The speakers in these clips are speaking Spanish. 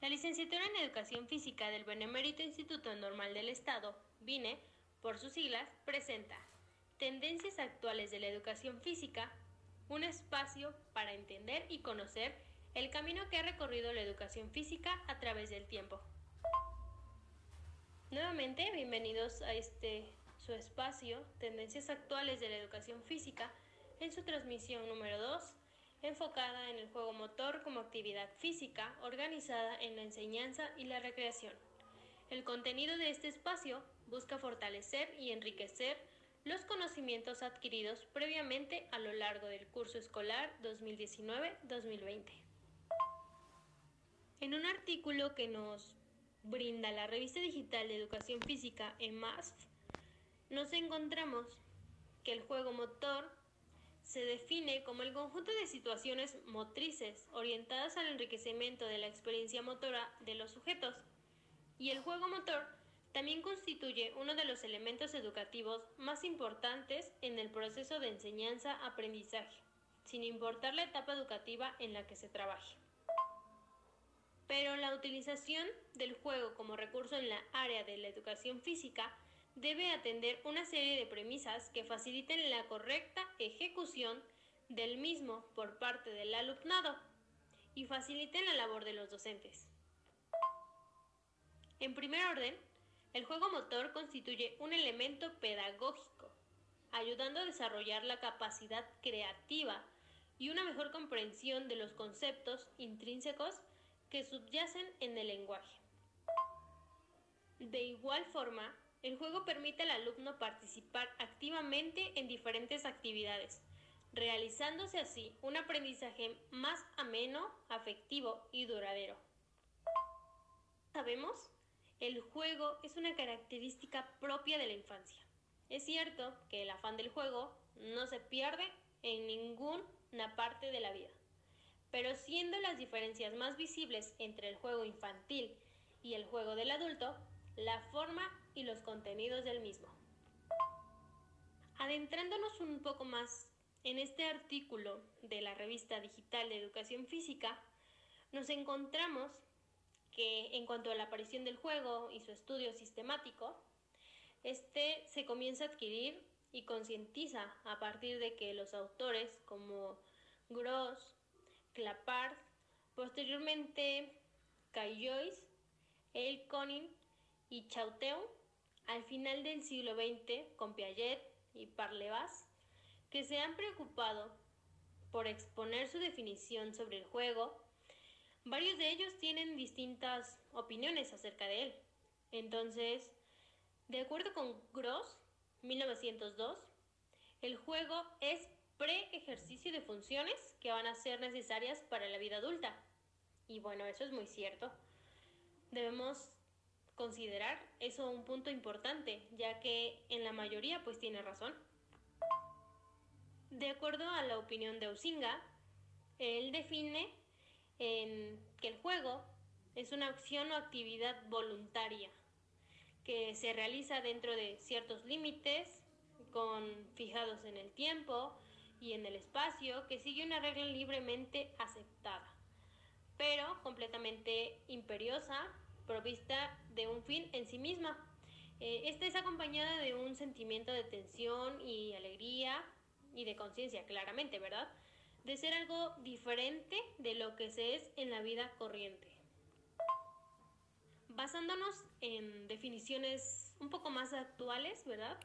La licenciatura en Educación Física del Benemérito Instituto Normal del Estado, BINE, por sus siglas, presenta Tendencias actuales de la educación física, un espacio para entender y conocer el camino que ha recorrido la educación física a través del tiempo. Nuevamente, bienvenidos a este su espacio, Tendencias actuales de la educación física, en su transmisión número 2 enfocada en el juego motor como actividad física organizada en la enseñanza y la recreación. El contenido de este espacio busca fortalecer y enriquecer los conocimientos adquiridos previamente a lo largo del curso escolar 2019-2020. En un artículo que nos brinda la revista digital de educación física EMASF, nos encontramos que el juego motor se define como el conjunto de situaciones motrices orientadas al enriquecimiento de la experiencia motora de los sujetos. Y el juego motor también constituye uno de los elementos educativos más importantes en el proceso de enseñanza-aprendizaje, sin importar la etapa educativa en la que se trabaje. Pero la utilización del juego como recurso en la área de la educación física debe atender una serie de premisas que faciliten la correcta ejecución del mismo por parte del alumnado y faciliten la labor de los docentes. En primer orden, el juego motor constituye un elemento pedagógico, ayudando a desarrollar la capacidad creativa y una mejor comprensión de los conceptos intrínsecos que subyacen en el lenguaje. De igual forma, el juego permite al alumno participar activamente en diferentes actividades, realizándose así un aprendizaje más ameno, afectivo y duradero. Sabemos, el juego es una característica propia de la infancia. Es cierto que el afán del juego no se pierde en ninguna parte de la vida, pero siendo las diferencias más visibles entre el juego infantil y el juego del adulto, la forma y los contenidos del mismo. Adentrándonos un poco más en este artículo de la revista digital de educación física, nos encontramos que en cuanto a la aparición del juego y su estudio sistemático, este se comienza a adquirir y concientiza a partir de que los autores como Gross, Clapard, posteriormente Caillois, El Conin y Chauteu al final del siglo XX con Piaget y Parlevas, que se han preocupado por exponer su definición sobre el juego, varios de ellos tienen distintas opiniones acerca de él. Entonces, de acuerdo con Gross, 1902, el juego es pre-ejercicio de funciones que van a ser necesarias para la vida adulta. Y bueno, eso es muy cierto. Debemos considerar eso un punto importante, ya que en la mayoría pues tiene razón. De acuerdo a la opinión de Usinga, él define en que el juego es una acción o actividad voluntaria que se realiza dentro de ciertos límites con fijados en el tiempo y en el espacio que sigue una regla libremente aceptada, pero completamente imperiosa provista de un fin en sí misma. Eh, esta es acompañada de un sentimiento de tensión y alegría y de conciencia, claramente, ¿verdad? De ser algo diferente de lo que se es en la vida corriente. Basándonos en definiciones un poco más actuales, ¿verdad?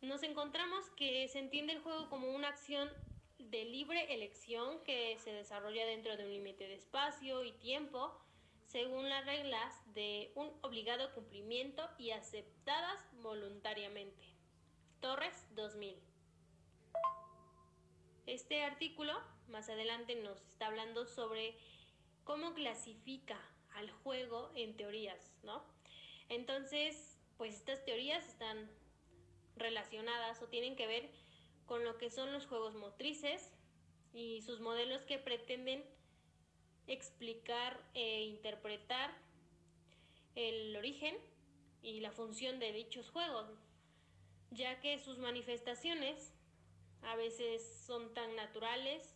Nos encontramos que se entiende el juego como una acción de libre elección que se desarrolla dentro de un límite de espacio y tiempo según las reglas de un obligado cumplimiento y aceptadas voluntariamente. Torres 2000. Este artículo más adelante nos está hablando sobre cómo clasifica al juego en teorías, ¿no? Entonces, pues estas teorías están relacionadas o tienen que ver con lo que son los juegos motrices y sus modelos que pretenden explicar e interpretar el origen y la función de dichos juegos, ya que sus manifestaciones a veces son tan naturales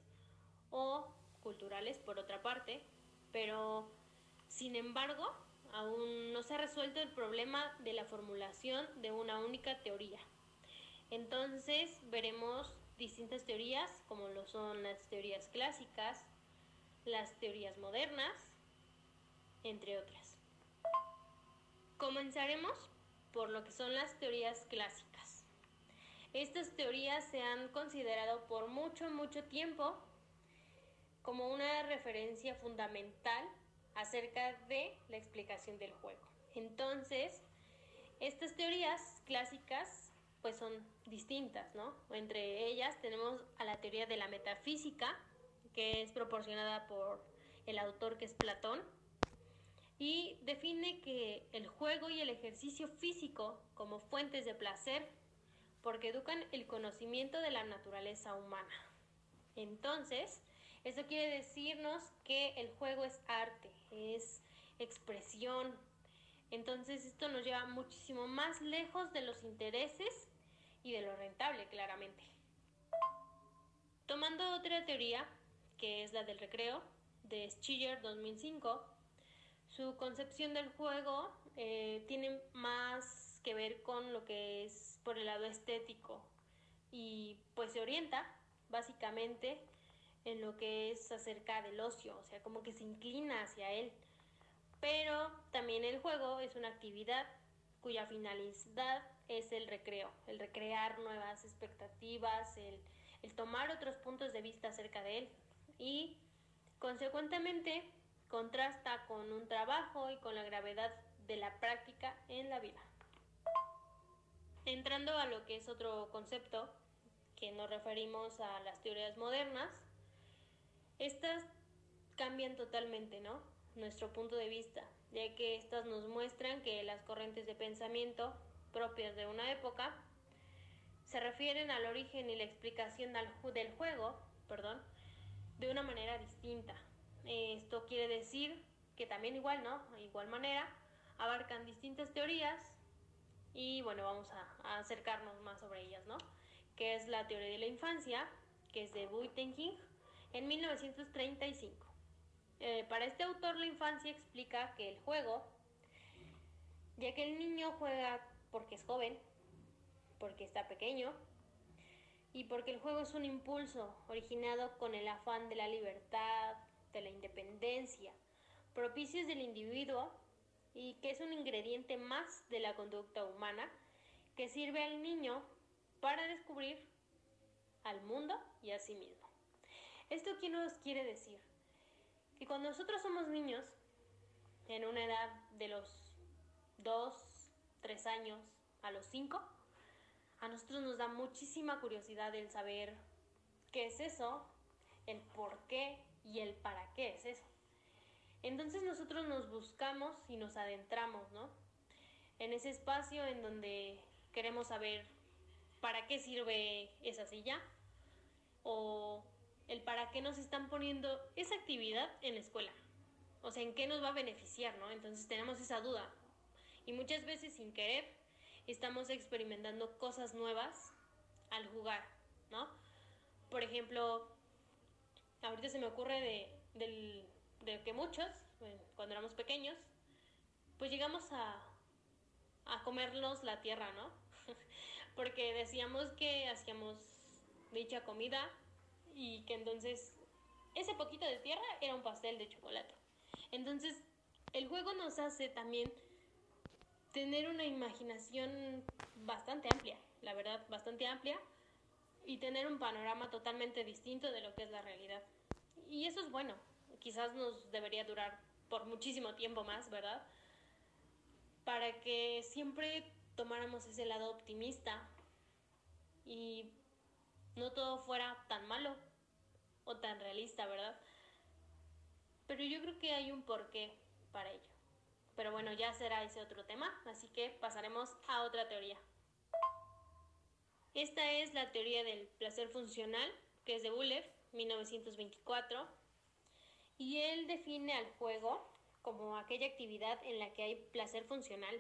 o culturales por otra parte, pero Sin embargo, aún no se ha resuelto el problema de la formulación de una única teoría. Entonces veremos distintas teorías como lo son las teorías clásicas, las teorías modernas, entre otras. Comenzaremos por lo que son las teorías clásicas. Estas teorías se han considerado por mucho, mucho tiempo como una referencia fundamental acerca de la explicación del juego. Entonces, estas teorías clásicas pues son distintas, ¿no? Entre ellas tenemos a la teoría de la metafísica, que es proporcionada por el autor que es Platón, y define que el juego y el ejercicio físico como fuentes de placer, porque educan el conocimiento de la naturaleza humana. Entonces, eso quiere decirnos que el juego es arte, es expresión. Entonces esto nos lleva muchísimo más lejos de los intereses y de lo rentable, claramente. Tomando otra teoría, que es la del recreo, de Schiller 2005, su concepción del juego eh, tiene más que ver con lo que es por el lado estético y pues se orienta básicamente en lo que es acerca del ocio, o sea, como que se inclina hacia él. Pero también el juego es una actividad cuya finalidad es el recreo, el recrear nuevas expectativas, el, el tomar otros puntos de vista acerca de él y consecuentemente contrasta con un trabajo y con la gravedad de la práctica en la vida. Entrando a lo que es otro concepto, que nos referimos a las teorías modernas, estas cambian totalmente, ¿no? Nuestro punto de vista, ya que estas nos muestran que las corrientes de pensamiento propias de una época se refieren al origen y la explicación del juego, perdón, de una manera distinta. Esto quiere decir que también igual, ¿no? Igual manera, abarcan distintas teorías y bueno, vamos a, acercarnos más sobre ellas, ¿no? Que es la teoría de la infancia, que es de Buitenking, en 1935. Eh, para este autor la infancia explica que el juego, ya que el niño juega porque es joven, porque está pequeño, y porque el juego es un impulso originado con el afán de la libertad, de la independencia, propicios del individuo y que es un ingrediente más de la conducta humana que sirve al niño para descubrir al mundo y a sí mismo. ¿Esto qué nos quiere decir? Que cuando nosotros somos niños, en una edad de los 2, 3 años a los 5, a nosotros nos da muchísima curiosidad el saber qué es eso, el por qué y el para qué es eso. Entonces nosotros nos buscamos y nos adentramos, ¿no? En ese espacio en donde queremos saber para qué sirve esa silla o el para qué nos están poniendo esa actividad en la escuela. O sea, en qué nos va a beneficiar, ¿no? Entonces tenemos esa duda. Y muchas veces sin querer estamos experimentando cosas nuevas al jugar, ¿no? Por ejemplo, ahorita se me ocurre de, que muchos, cuando éramos pequeños, pues llegamos a, a comernos la tierra, ¿no? Porque decíamos que hacíamos dicha comida y que entonces ese poquito de tierra era un pastel de chocolate. Entonces, el juego nos hace también tener una imaginación bastante amplia, la verdad, bastante amplia, y tener un panorama totalmente distinto de lo que es la realidad. Y eso es bueno, quizás nos debería durar por muchísimo tiempo más, ¿verdad? Para que siempre tomáramos ese lado optimista y no todo fuera tan malo o tan realista, ¿verdad? Pero yo creo que hay un porqué para ello. Pero bueno, ya será ese otro tema, así que pasaremos a otra teoría. Esta es la teoría del placer funcional, que es de Buller, 1924, y él define al juego como aquella actividad en la que hay placer funcional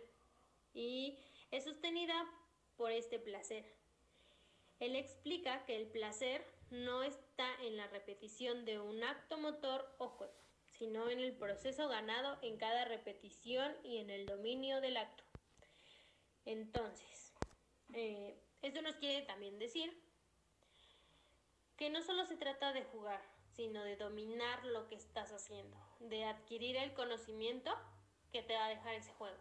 y es sostenida por este placer. Él explica que el placer no está en la repetición de un acto motor o juego, sino en el proceso ganado en cada repetición y en el dominio del acto. Entonces, eh, esto nos quiere también decir que no solo se trata de jugar, sino de dominar lo que estás haciendo, de adquirir el conocimiento que te va a dejar ese juego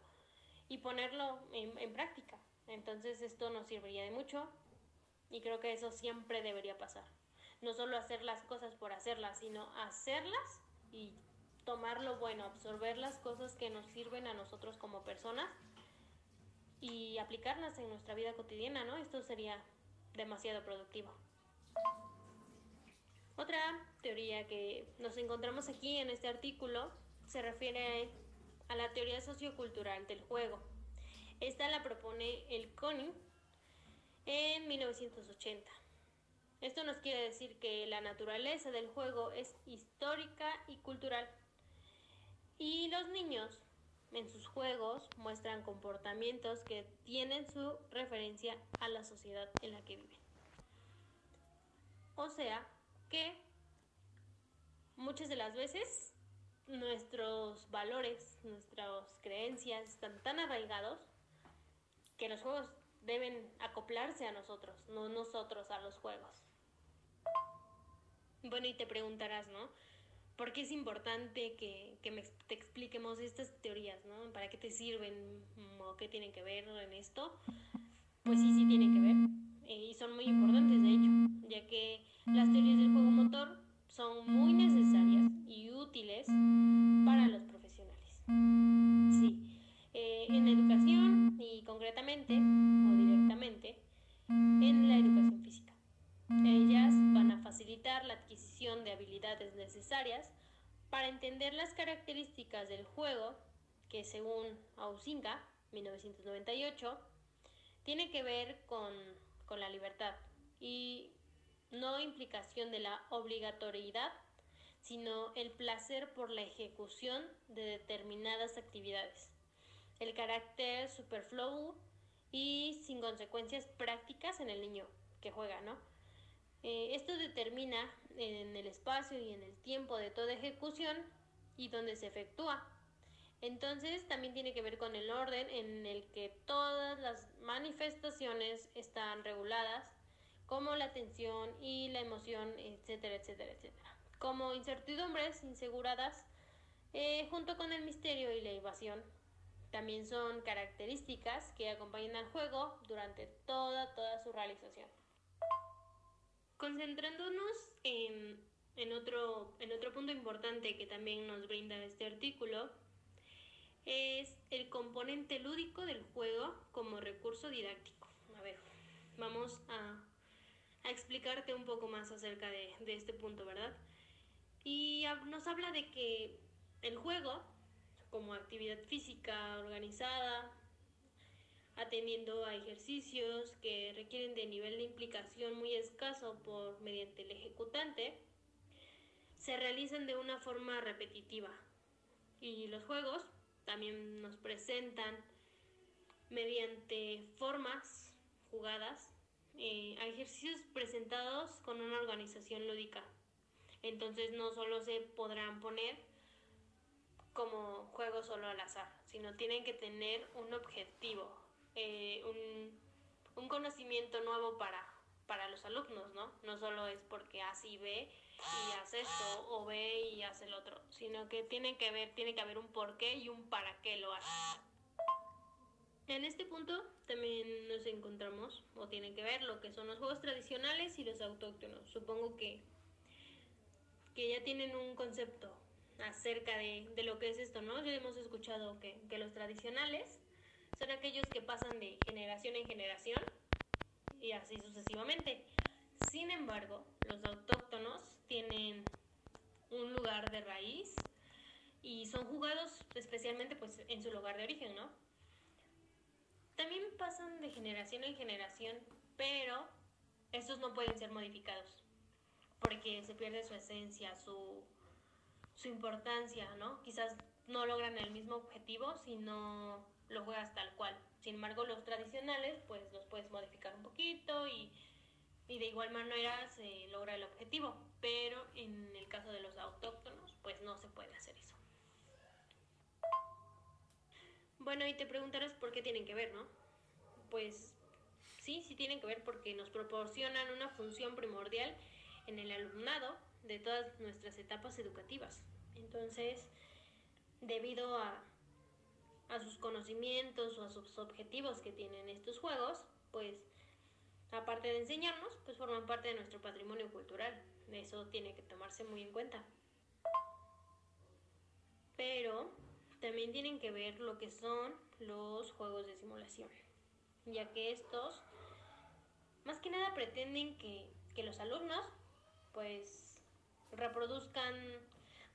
y ponerlo en, práctica. Entonces esto nos serviría de mucho y creo que eso siempre debería pasar. No solo hacer las cosas por hacerlas, sino hacerlas y tomar lo bueno, absorber las cosas que nos sirven a nosotros como personas y aplicarlas en nuestra vida cotidiana, ¿no? Esto sería demasiado productivo. Otra teoría que nos encontramos aquí en este artículo se refiere a la teoría sociocultural del juego. Esta la propone el CONI en 1980. Esto nos quiere decir que la naturaleza del juego es histórica y cultural. Y los niños en sus juegos muestran comportamientos que tienen su referencia a la sociedad en la que viven. O sea que muchas de las veces nuestros valores, nuestras creencias están tan arraigados que los juegos deben acoplarse a nosotros, no nosotros a los juegos. Bueno, y te preguntarás, ¿no? ¿Por qué es importante que, te expliquemos estas teorías, ¿no? ¿Para qué te sirven o qué tienen que ver en esto? Pues sí, sí tienen que ver. Eh, y son muy importantes, de hecho, ya que las teorías del juego motor son muy necesarias y útiles para los profesionales. Sí, eh, en educación y concretamente o directamente en la educación física. Ellas van a facilitar la de habilidades necesarias para entender las características del juego que según Ausinga, 1998, tiene que ver con, con la libertad y no implicación de la obligatoriedad, sino el placer por la ejecución de determinadas actividades, el carácter superfluo y sin consecuencias prácticas en el niño que juega, ¿no? Eh, esto determina en el espacio y en el tiempo de toda ejecución y donde se efectúa. Entonces también tiene que ver con el orden en el que todas las manifestaciones están reguladas como la tensión y la emoción, etcétera, etcétera, etcétera. Como incertidumbres inseguradas, eh, junto con el misterio y la evasión, también son características que acompañan al juego durante toda, toda su realización. Concentrándonos en, otro, punto importante que también nos brinda este artículo, es el componente lúdico del juego como recurso didáctico. A ver, vamos a a explicarte un poco más acerca de, este punto, ¿verdad? Y nos habla de que el juego, como actividad física organizada, atendiendo a ejercicios que requieren de nivel de implicación muy escaso por mediante el ejecutante, se realizan de una forma repetitiva. Y los juegos también nos presentan mediante formas jugadas eh, a ejercicios presentados con una organización lúdica. Entonces no solo se podrán poner como juegos solo al azar, sino tienen que tener un objetivo, eh, un, conocimiento nuevo para, para los alumnos, ¿no? No solo es porque así ve y hace esto o ve y hace el otro, sino que tiene que ver, tiene que haber un por qué y un para qué lo hace. En este punto también nos encontramos, o tienen que ver, lo que son los juegos tradicionales y los autóctonos. Supongo que, que ya tienen un concepto acerca de, lo que es esto, ¿no? Ya hemos escuchado que los tradicionales son aquellos que pasan de generación en generación y así sucesivamente. Sin embargo, los autóctonos tienen un lugar de raíz y son jugados especialmente pues en su lugar de origen, ¿no? También pasan de generación en generación, pero estos no pueden ser modificados porque se pierde su esencia, su, su importancia, ¿no? Quizás no logran el mismo objetivo si no lo juegas tal cual. Sin embargo, los tradicionales, pues los puedes modificar un poquito y de igual manera se logra el objetivo, pero en el caso de los autóctonos, pues no se puede hacer eso. Bueno, y te preguntarás por qué tienen que ver, ¿no? Pues sí, sí tienen que ver porque nos proporcionan una función primordial en el alumnado de todas nuestras etapas educativas. Entonces, debido a, a sus conocimientos o a sus objetivos que tienen estos juegos, pues aparte de enseñarnos, pues forman parte de nuestro patrimonio cultural. Eso tiene que tomarse muy en cuenta. Pero también tienen que ver lo que son los juegos de simulación, ya que estos más que nada pretenden que, que los alumnos pues reproduzcan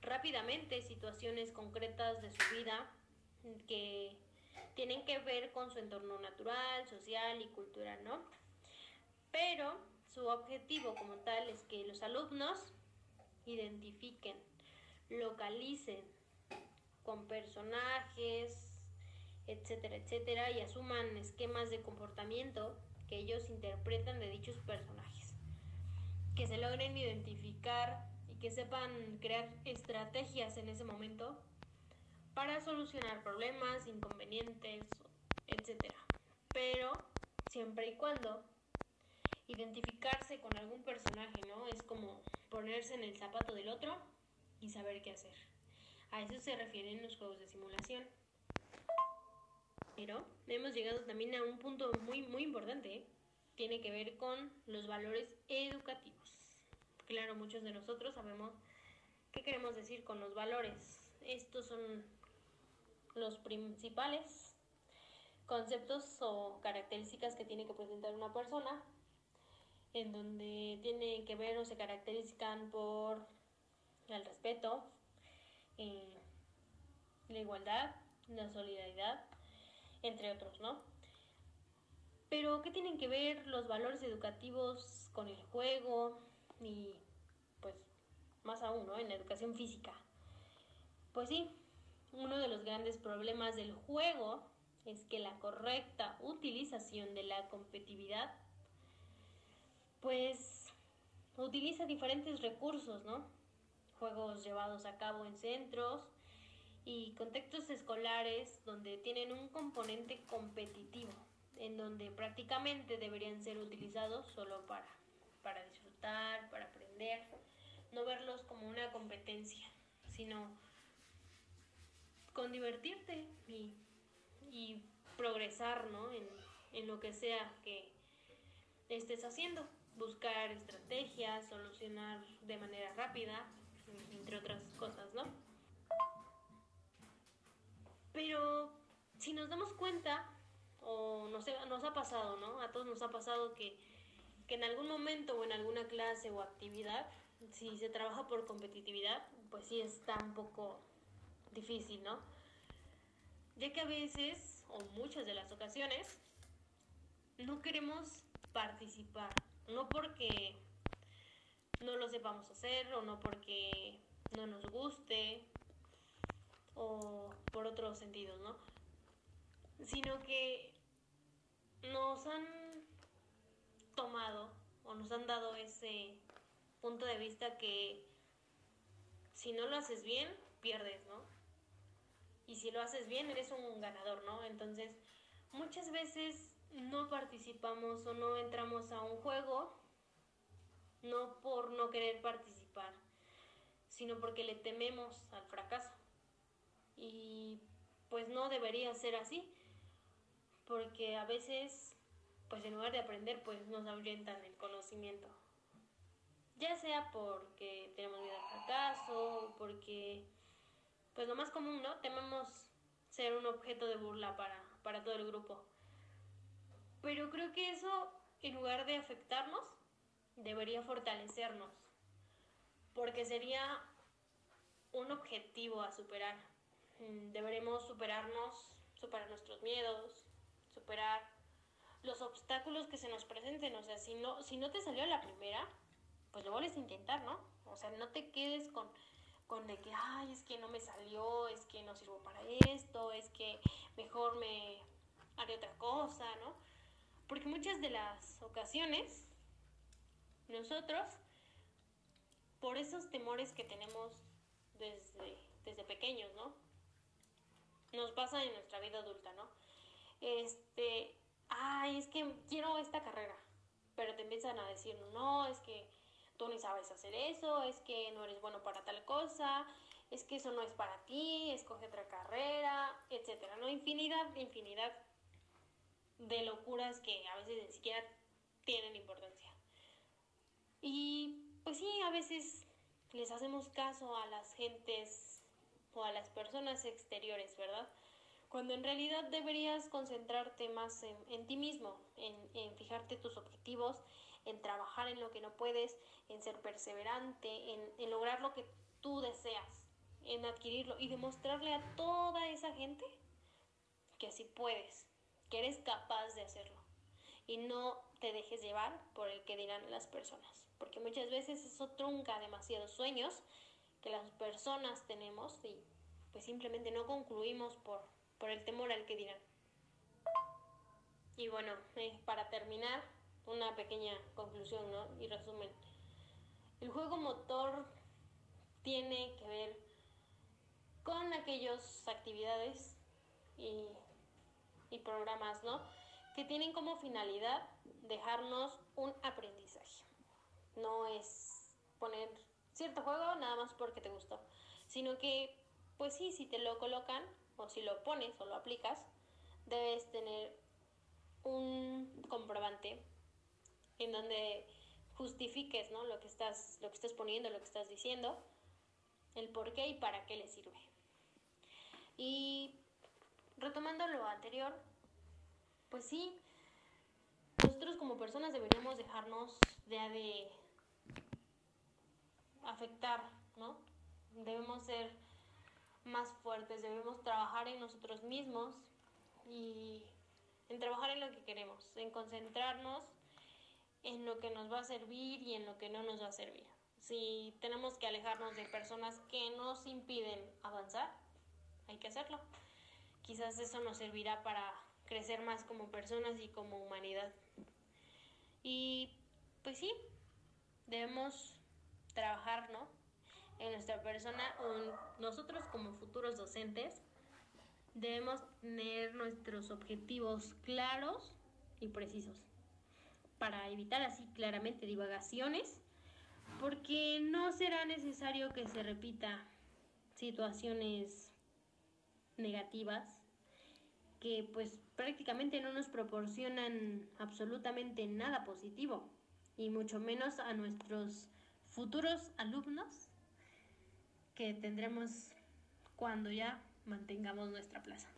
rápidamente situaciones concretas de su vida que tienen que ver con su entorno natural, social y cultural, ¿no? pero su objetivo como tal es que los alumnos identifiquen, localicen con personajes, etcétera, etcétera, y asuman esquemas de comportamiento que ellos interpretan de dichos personajes. Que se logren identificar y que sepan crear estrategias en ese momento para solucionar problemas, inconvenientes, etcétera. Pero siempre y cuando identificarse con algún personaje, ¿no? Es como ponerse en el zapato del otro y saber qué hacer. A eso se refieren los juegos de simulación. Pero hemos llegado también a un punto muy, muy importante. ¿eh? Tiene que ver con los valores educativos. Claro, muchos de nosotros sabemos qué queremos decir con los valores. Estos son los principales conceptos o características que tiene que presentar una persona en donde tienen que ver o se caracterizan por el respeto, eh, la igualdad, la solidaridad, entre otros, ¿no? Pero, ¿qué tienen que ver los valores educativos con el juego y, pues, más aún, ¿no? En la educación física. Pues sí, uno de los grandes problemas del juego es que la correcta utilización de la competitividad pues utiliza diferentes recursos, ¿no? Juegos llevados a cabo en centros y contextos escolares donde tienen un componente competitivo, en donde prácticamente deberían ser utilizados solo para, para disfrutar, para aprender, no verlos como una competencia, sino con divertirte y, y progresar ¿no? en, en lo que sea que estés haciendo buscar estrategias, solucionar de manera rápida, entre otras cosas, ¿no? Pero si nos damos cuenta, o nos, nos ha pasado, ¿no? A todos nos ha pasado que, que en algún momento o en alguna clase o actividad, si se trabaja por competitividad, pues sí está un poco difícil, ¿no? Ya que a veces, o muchas de las ocasiones, no queremos participar, no porque no lo sepamos hacer o no porque no nos guste o por otros sentidos, ¿no? Sino que nos han tomado o nos han dado ese punto de vista que si no lo haces bien, pierdes, ¿no? Y si lo haces bien, eres un ganador, ¿no? Entonces, muchas veces no participamos o no entramos a un juego, no por no querer participar, sino porque le tememos al fracaso. Y pues no debería ser así, porque a veces, pues en lugar de aprender, pues nos ahuyentan el conocimiento. Ya sea porque tenemos miedo al fracaso, porque, pues lo más común, ¿no? Tememos ser un objeto de burla para, para todo el grupo. Pero creo que eso, en lugar de afectarnos, debería fortalecernos, porque sería un objetivo a superar. Mm, deberemos superarnos, superar nuestros miedos, superar los obstáculos que se nos presenten. O sea, si no, si no te salió la primera, pues lo vuelves a intentar, ¿no? O sea, no te quedes con, con de que, ay, es que no me salió, es que no sirvo para esto, es que mejor me haré otra cosa, ¿no? Porque muchas de las ocasiones nosotros, por esos temores que tenemos desde, desde pequeños, ¿no? Nos pasa en nuestra vida adulta, ¿no? Este, ay, es que quiero esta carrera, pero te empiezan a decir, no, es que tú ni sabes hacer eso, es que no eres bueno para tal cosa, es que eso no es para ti, escoge otra carrera, etcétera, ¿no? Infinidad, infinidad de locuras que a veces ni siquiera tienen importancia. Y pues sí, a veces les hacemos caso a las gentes o a las personas exteriores, ¿verdad? Cuando en realidad deberías concentrarte más en, ti mismo, en, fijarte tus objetivos, en trabajar en lo que no puedes, en ser perseverante, en, lograr lo que tú deseas, en adquirirlo y demostrarle a toda esa gente que sí puedes, que eres capaz de hacerlo y no te dejes llevar por el que dirán las personas, porque muchas veces eso trunca demasiados sueños que las personas tenemos y pues simplemente no concluimos por, por el temor al que dirán. Y bueno, eh, para terminar, una pequeña conclusión ¿no? y resumen. El juego motor tiene que ver con aquellas actividades y, y programas, ¿no? Que tienen como finalidad dejarnos un aprendizaje. No es poner cierto juego nada más porque te gustó, sino que, pues sí, si te lo colocan o si lo pones o lo aplicas, debes tener un comprobante en donde justifiques ¿no? lo, que estás, lo que estás poniendo, lo que estás diciendo, el por qué y para qué le sirve. Y retomando lo anterior, pues sí, nosotros como personas deberíamos dejarnos ya de afectar, ¿no? Debemos ser más fuertes, debemos trabajar en nosotros mismos y en trabajar en lo que queremos, en concentrarnos en lo que nos va a servir y en lo que no nos va a servir. Si tenemos que alejarnos de personas que nos impiden avanzar, hay que hacerlo. Quizás eso nos servirá para crecer más como personas y como humanidad. Y pues sí, debemos trabajar. En nuestra persona, o nosotros como futuros docentes, debemos tener nuestros objetivos claros y precisos para evitar así claramente divagaciones, porque no será necesario que se repita situaciones negativas que pues prácticamente no nos proporcionan absolutamente nada positivo y mucho menos a nuestros futuros alumnos que tendremos cuando ya mantengamos nuestra plaza.